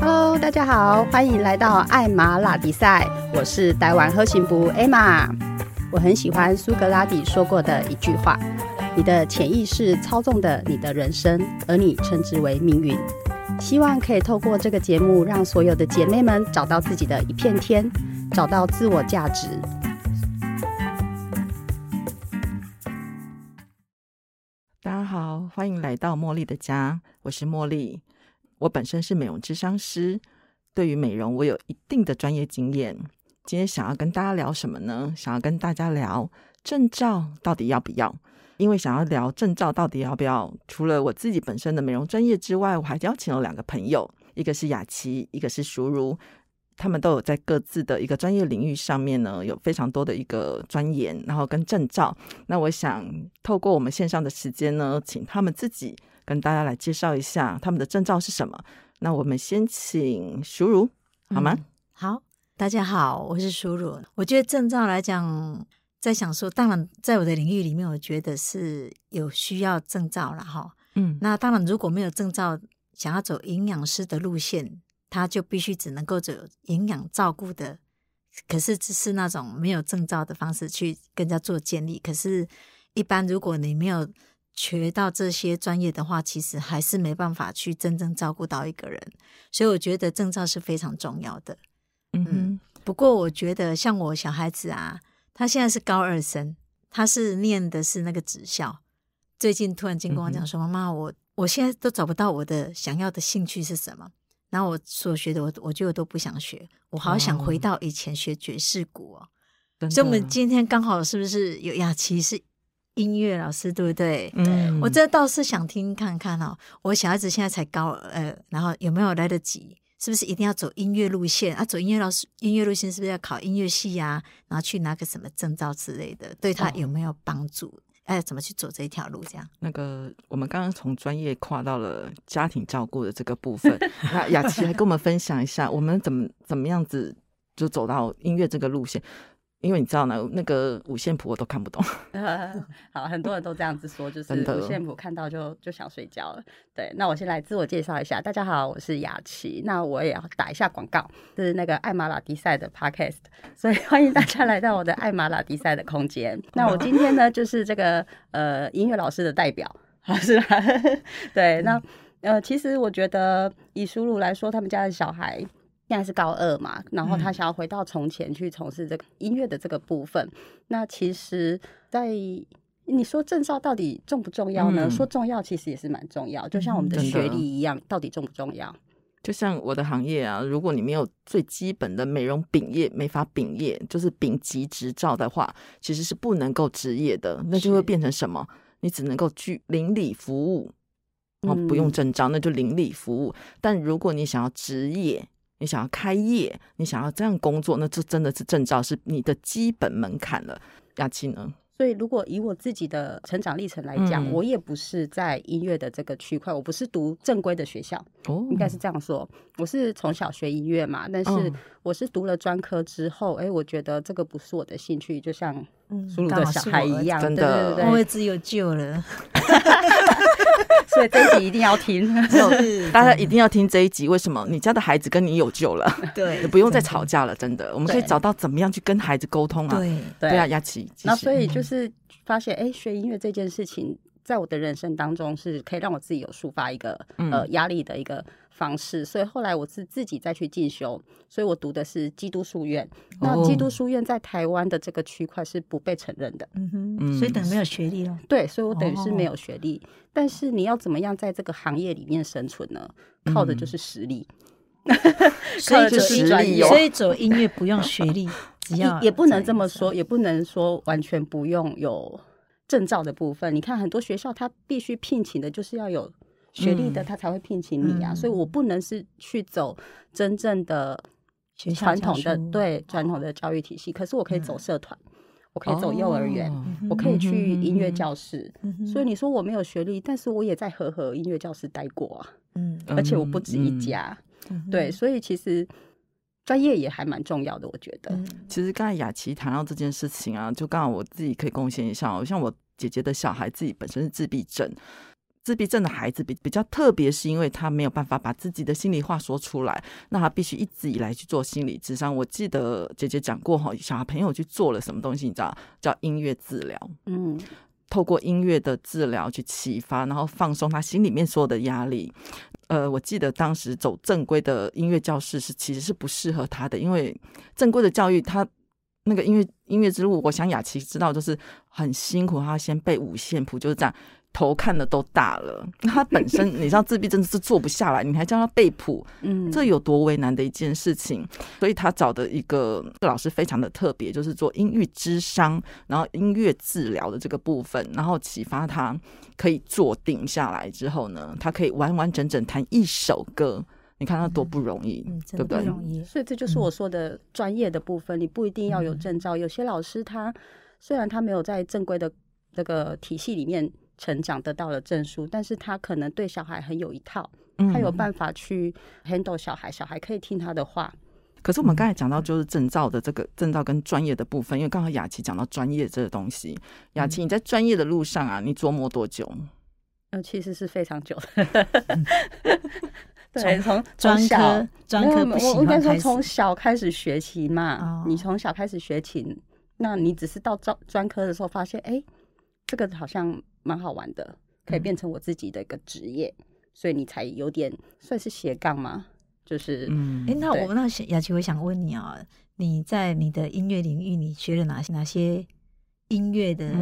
Hello，大家好，欢迎来到艾玛拉迪赛，我是台湾喝行部艾玛。我很喜欢苏格拉底说过的一句话：“你的潜意识操纵的你的人生，而你称之为命运。”希望可以透过这个节目，让所有的姐妹们找到自己的一片天，找到自我价值。大家好，欢迎来到茉莉的家，我是茉莉。我本身是美容智商师，对于美容我有一定的专业经验。今天想要跟大家聊什么呢？想要跟大家聊证照到底要不要？因为想要聊证照到底要不要，除了我自己本身的美容专业之外，我还邀请了两个朋友，一个是雅琪，一个是淑如，他们都有在各自的一个专业领域上面呢，有非常多的一个钻研，然后跟证照。那我想透过我们线上的时间呢，请他们自己跟大家来介绍一下他们的证照是什么。那我们先请淑如好吗？好，大家好，我是淑如。我觉得证照来讲。在想说，当然，在我的领域里面，我觉得是有需要证照了哈。嗯，那当然，如果没有证照，想要走营养师的路线，他就必须只能够走营养照顾的。可是只是那种没有证照的方式去跟人家做建立。可是，一般如果你没有学到这些专业的话，其实还是没办法去真正照顾到一个人。所以，我觉得证照是非常重要的。嗯，不过我觉得像我小孩子啊。他现在是高二生，他是念的是那个职校。最近突然间跟我讲说：“妈妈，我我现在都找不到我的想要的兴趣是什么。然后我所学的，我我觉得都不想学。我好想回到以前学爵士鼓哦。所以，我们今天刚好是不是有雅琪是音乐老师，对不对？嗯，我这倒是想听看看哦。我小孩子现在才高呃，然后有没有来得及？”是不是一定要走音乐路线啊？走音乐老师音乐路线是不是要考音乐系呀？然后去拿个什么证照之类的，对他有没有帮助？哎，怎么去走这一条路？这样？那个我们刚刚从专业跨到了家庭照顾的这个部分，那雅琪来跟我们分享一下，我们怎么怎么样子就走到音乐这个路线。因为你知道呢，那个五线谱我都看不懂。好，很多人都这样子说，就是五线谱看到就就想睡觉了。对，那我先来自我介绍一下，大家好，我是雅琪。那我也要打一下广告，是那个艾玛拉迪赛的 Podcast，所以 欢迎大家来到我的艾玛拉迪赛的空间。那我今天呢，就是这个呃音乐老师的代表，是吧？对，那呃，其实我觉得以输入来说，他们家的小孩。现在是高二嘛，然后他想要回到从前去从事这个音乐的这个部分。那其实，在你说证照到底重不重要呢？说重要，其实也是蛮重要。就像我们的学历一样，到底重不重要？就像我的行业啊，如果你没有最基本的美容丙业、美发丙业，就是丙级执照的话，其实是不能够执业的。那就会变成什么？你只能够去邻里服务，哦不用证照，那就邻里服务。但如果你想要执业，你想要开业，你想要这样工作，那这真的是证照，是你的基本门槛了。雅琪呢？所以，如果以我自己的成长历程来讲，我也不是在音乐的这个区块，我不是读正规的学校，哦，应该是这样说。我是从小学音乐嘛，但是我是读了专科之后，哎，我觉得这个不是我的兴趣，就像输入的小孩一样，真的，我也只有救了。所以这一集一定要听，大家一定要听这一集。为什么？你家的孩子跟你有救了，对，不用再吵架了。真的，我们可以找到怎么样去跟孩子沟通啊？对，对啊，雅琪。那所以就是发现，哎，学音乐这件事情，在我的人生当中是可以让我自己有抒发一个呃压力的一个。方式，所以后来我是自己再去进修，所以我读的是基督书院。那基督书院在台湾的这个区块是不被承认的，嗯哼，所以等于没有学历了。对，所以我等于是没有学历。但是你要怎么样在这个行业里面生存呢？靠的就是实力，所以走实力，所以走音乐不用学历，只要也不能这么说，也不能说完全不用有证照的部分。你看很多学校，他必须聘请的就是要有。学历的他才会聘请你啊，所以我不能是去走真正的传统的对传统的教育体系，可是我可以走社团，我可以走幼儿园，我可以去音乐教室。所以你说我没有学历，但是我也在和和音乐教室待过啊，嗯，而且我不止一家，对，所以其实专业也还蛮重要的，我觉得。其实刚才雅琪谈到这件事情啊，就刚好我自己可以贡献一下，像我姐姐的小孩自己本身是自闭症。自闭症的孩子比比较特别，是因为他没有办法把自己的心里话说出来，那他必须一直以来去做心理智商。我记得姐姐讲过哈，小朋友去做了什么东西，你知道叫音乐治疗，嗯，透过音乐的治疗去启发，然后放松他心里面所有的压力。呃，我记得当时走正规的音乐教室是其实是不适合他的，因为正规的教育他那个音乐音乐之路，我想雅琪知道就是很辛苦，他先背五线谱就是这样。头看的都大了，他本身 你知道自闭症是坐不下来，你还叫他背谱，嗯，这有多为难的一件事情。所以他找的一个老师非常的特别，就是做音乐之商，然后音乐治疗的这个部分，然后启发他可以坐定下来之后呢，他可以完完整整弹一首歌。你看他多不容易，对不对？所以这就是我说的专业的部分，你不一定要有证照。有些老师他虽然他没有在正规的这个体系里面。成长得到了证书，但是他可能对小孩很有一套，他有办法去 handle 小孩，小孩可以听他的话。可是我们刚才讲到就是证照的这个证照跟专业的部分，因为刚好雅琪讲到专业这个东西，雅琪你在专业的路上啊，你琢磨多久？呃，其实是非常久的。对，从专科专科不我应该说从小开始学习嘛。你从小开始学琴，那你只是到专专科的时候发现，哎，这个好像。蛮好玩的，可以变成我自己的一个职业，所以你才有点算是斜杠吗？就是，哎，那我那雅琪，我想问你啊，你在你的音乐领域，你学了哪些哪些音乐的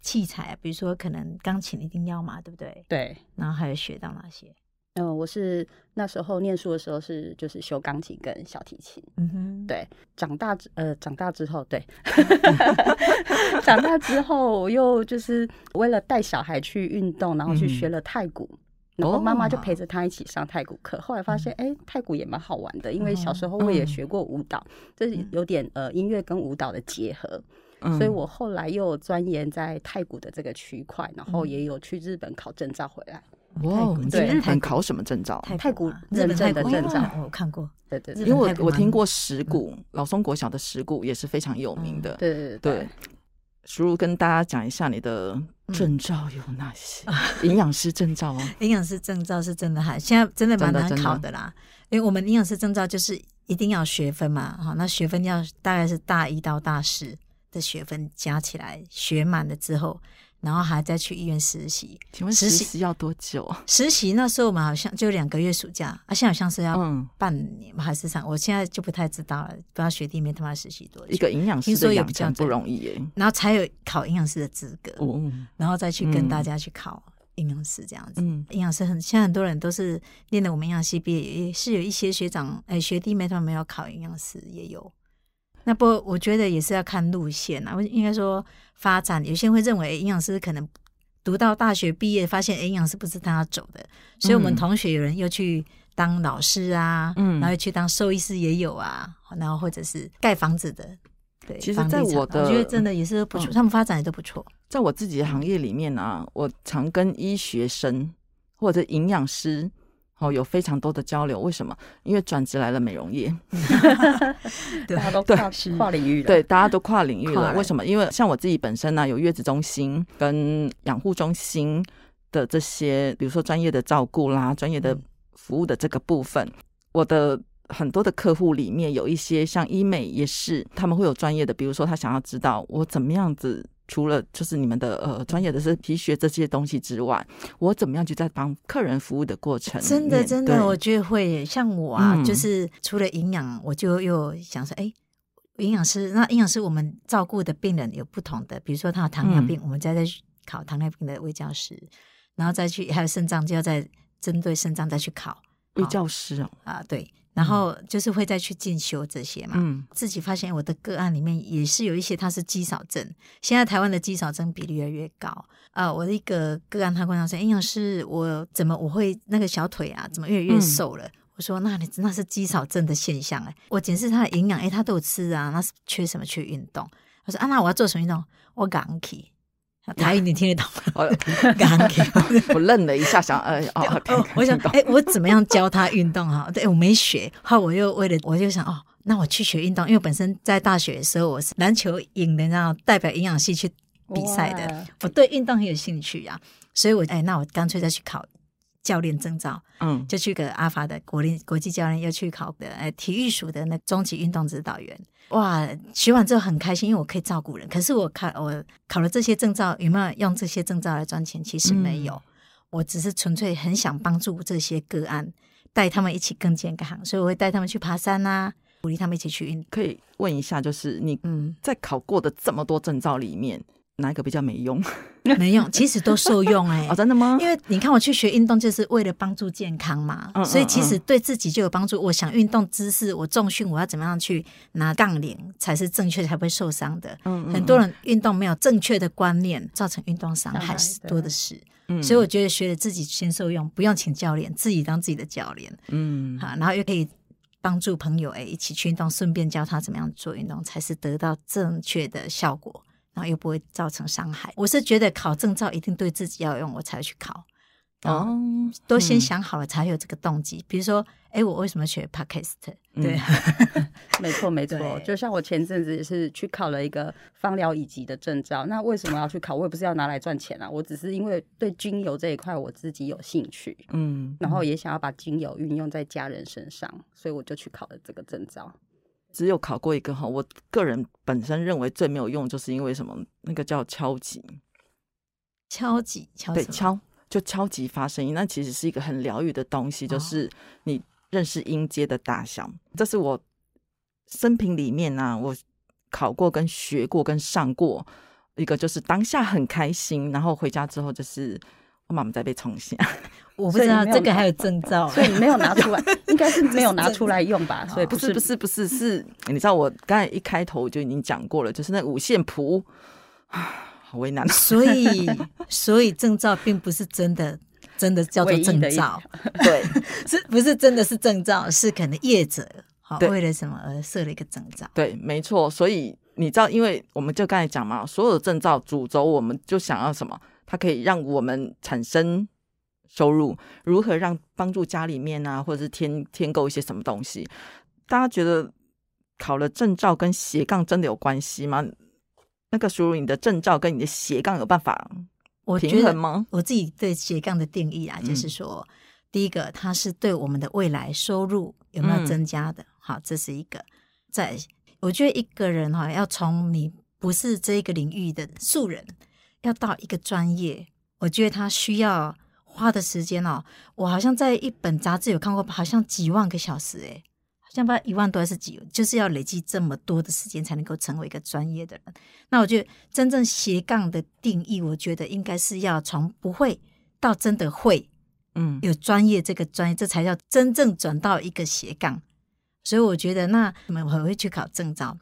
器材？比如说，可能钢琴一定要嘛，对不对？对，然后还有学到哪些？嗯，我是那时候念书的时候是就是修钢琴跟小提琴，嗯哼，对。长大之呃长大之后，对 长大之后我又就是为了带小孩去运动，然后去学了太鼓，然后妈妈就陪着他一起上太鼓课。后来发现，哎，太鼓也蛮好玩的，因为小时候我也学过舞蹈，这是有点呃音乐跟舞蹈的结合，所以我后来又钻研在太鼓的这个区块，然后也有去日本考证照回来。哇！你在日本考什么证照？太古日本的证照，我看过。对对，因为我我听过石鼓，老松国小的石鼓也是非常有名的。对对对。叔叔跟大家讲一下你的证照有哪些？营养师证照哦，营养师证照是真的还现在真的蛮难考的啦。因为我们营养师证照就是一定要学分嘛，哈，那学分要大概是大一到大四的学分加起来学满了之后。然后还再去医院实习，请问实习要多久？实习那时候我们好像就两个月暑假，啊，现在好像是要半年还是啥？我现在就不太知道了，不知道学弟妹他妈实习多久。一个营养师听说也比较不容易耶，然后才有考营养师的资格，然后再去跟大家去考营养师这样子。营养师很现在很多人都是念的我们营养系毕业，也是有一些学长哎学弟妹他们没有考营养师也有。那不，我觉得也是要看路线啊。我应该说发展，有些人会认为营养师可能读到大学毕业，发现营养师不是他要走的，所以我们同学有人又去当老师啊，嗯，然后去当兽医师也有啊，然后或者是盖房子的，对。其实，在我的我觉得真的也是不错，他们发展也都不错。在我自己的行业里面啊，我常跟医学生或者营养师。哦，有非常多的交流，为什么？因为转职来了美容业，大家都跨跨领域了，对，大家都跨领域了。为什么？因为像我自己本身呢，有月子中心跟养护中心的这些，比如说专业的照顾啦，专业的服务的这个部分，我的很多的客户里面有一些像医美也是，他们会有专业的，比如说他想要知道我怎么样子。除了就是你们的呃专业的是皮学这些东西之外，我怎么样就在帮客人服务的过程？真的真的，我觉得会像我啊，就是除了营养，我就又想说，哎，营养师那营养师我们照顾的病人有不同的，比如说他有糖尿病，我们再再去考糖尿病的微教师，然后再去还有肾脏，就要再针对肾脏再去考微教师哦啊对。然后就是会再去进修这些嘛，嗯，自己发现我的个案里面也是有一些他是肌少症，现在台湾的肌少症比例越来越高啊。我的一个个案他跟我说：“营养师，我怎么我会那个小腿啊，怎么越来越瘦了？”我说：“那你那是肌少症的现象哎。”我检视他的营养，哎，他都有吃啊，那是缺什么？缺运动。他说：“啊，那我要做什么运动？我敢去。”台语你听得懂？我 我愣了一下，想呃哦，我想哎，我怎么样教他运动哈？对我没学，后我又为了我就想哦，那我去学运动，因为本身在大学的时候我是篮球营的，然后代表营养系去比赛的，我对运动很有兴趣啊。所以我哎，那我干脆再去考教练证照，嗯，就去个阿法的国立国际教练，又去考的哎体育署的那中级运动指导员。哇，学完之后很开心，因为我可以照顾人。可是我考我考了这些证照，有没有用这些证照来赚钱？其实没有，我只是纯粹很想帮助这些个案，带他们一起更健康，所以我会带他们去爬山啊，鼓励他们一起去运。可以问一下，就是你嗯，在考过的这么多证照里面。哪一个比较没用？没用，其实都受用哎。哦，真的吗？因为你看，我去学运动就是为了帮助健康嘛，所以其实对自己就有帮助。我想运动姿势，我重训，我要怎么样去拿杠铃才是正确，才不会受伤的。嗯很多人运动没有正确的观念，造成运动伤害多的是。嗯。所以我觉得学了自己先受用，不用请教练，自己当自己的教练。嗯。好，然后又可以帮助朋友哎一起去运动，顺便教他怎么样做运动，才是得到正确的效果。然后又不会造成伤害。我是觉得考证照一定对自己要用，我才去考。哦，都先想好了才有这个动机。比如说，哎，我为什么学 podcast？对，没错没错。就像我前阵子也是去考了一个芳疗乙级的证照。那为什么要去考？我也不是要拿来赚钱啊，我只是因为对精油这一块我自己有兴趣。嗯，然后也想要把精油运用在家人身上，所以我就去考了这个证照。只有考过一个哈，我个人本身认为最没有用，就是因为什么？那个叫敲击，敲击，敲对敲，就敲击发声音。那其实是一个很疗愈的东西，就是你认识音阶的大小。这是我生平里面呢，我考过、跟学过、跟上过一个，就是当下很开心，然后回家之后就是我妈妈在被冲下。我不知道这个还有证照，所以没有拿出来，应该是没有拿出来用吧？所以不是不是不是是，你知道我刚才一开头就已经讲过了，就是那五线谱啊，好为难。所以 所以证照并不是真的，真的叫做证照，对，是不是真的是证照？是可能业者好为了什么而设了一个证照？对，没错。所以你知道，因为我们就刚才讲嘛，所有的证照主轴，我们就想要什么？它可以让我们产生。收入如何让帮助家里面啊，或者是添添购一些什么东西？大家觉得考了证照跟斜杠真的有关系吗？那个输入你的证照跟你的斜杠有办法平衡吗？我自己对斜杠的定义啊，就是说，第一个它是对我们的未来收入有没有增加的？好，这是一个。在我觉得一个人哈，要从你不是这个领域的素人，要到一个专业，我觉得他需要。花的时间哦，我好像在一本杂志有看过，好像几万个小时诶，好像不知道一万多还是几，就是要累积这么多的时间才能够成为一个专业的人。那我觉得真正斜杠的定义，我觉得应该是要从不会到真的会，嗯，有专业这个专业，这才叫真正转到一个斜杠。所以我觉得，那我们会去考证照，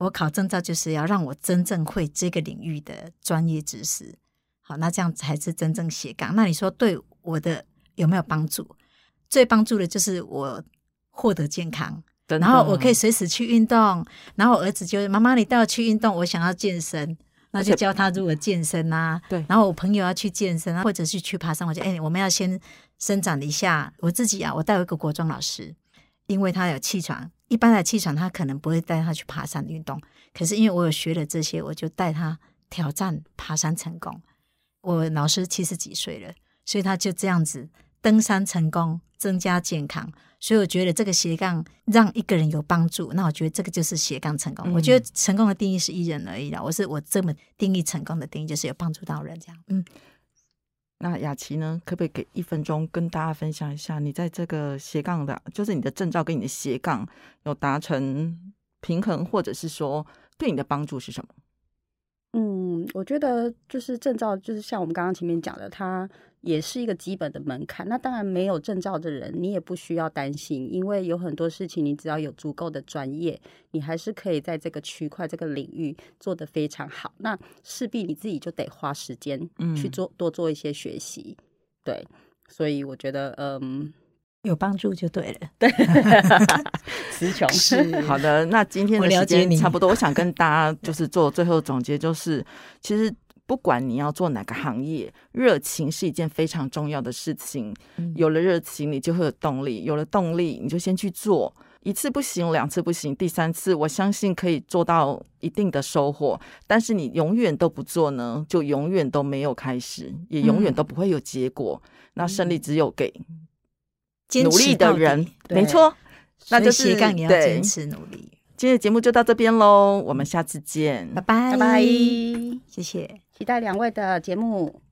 我考证照就是要让我真正会这个领域的专业知识。好，那这样才是真正斜杠。那你说对我的有没有帮助？最帮助的就是我获得健康，然后我可以随时去运动。然后我儿子就妈妈，你带我去运动，我想要健身，那就教他如何健身啊。对。然后我朋友要去健身啊，或者是去爬山，我就哎，我们要先伸展一下。我自己啊，我带一个国中老师，因为他有气喘，一般的气喘他可能不会带他去爬山运动，可是因为我有学了这些，我就带他挑战爬山成功。我老师七十几岁了，所以他就这样子登山成功，增加健康。所以我觉得这个斜杠让一个人有帮助，那我觉得这个就是斜杠成功。我觉得成功的定义是一人而已啦。我是我这么定义成功的定义，就是有帮助到人这样。嗯，那雅琪呢，可不可以给一分钟跟大家分享一下，你在这个斜杠的，就是你的证照跟你的斜杠有达成平衡，或者是说对你的帮助是什么？嗯，我觉得就是证照，就是像我们刚刚前面讲的，它也是一个基本的门槛。那当然没有证照的人，你也不需要担心，因为有很多事情，你只要有足够的专业，你还是可以在这个区块、这个领域做得非常好。那势必你自己就得花时间去做，多做一些学习。对，所以我觉得，嗯。有帮助就对了，对，词穷是好的。那今天的时间差不多，我想跟大家 就是做最后总结，就是其实不管你要做哪个行业，热情是一件非常重要的事情。有了热情，你就会有动力；有了动力，你就先去做。一次不行，两次不行，第三次我相信可以做到一定的收获。但是你永远都不做呢，就永远都没有开始，也永远都不会有结果。那胜利只有给努力的人，没错，那就是干也要坚持努力。今天的节目就到这边喽，我们下次见，拜拜拜拜，谢谢，期待两位的节目。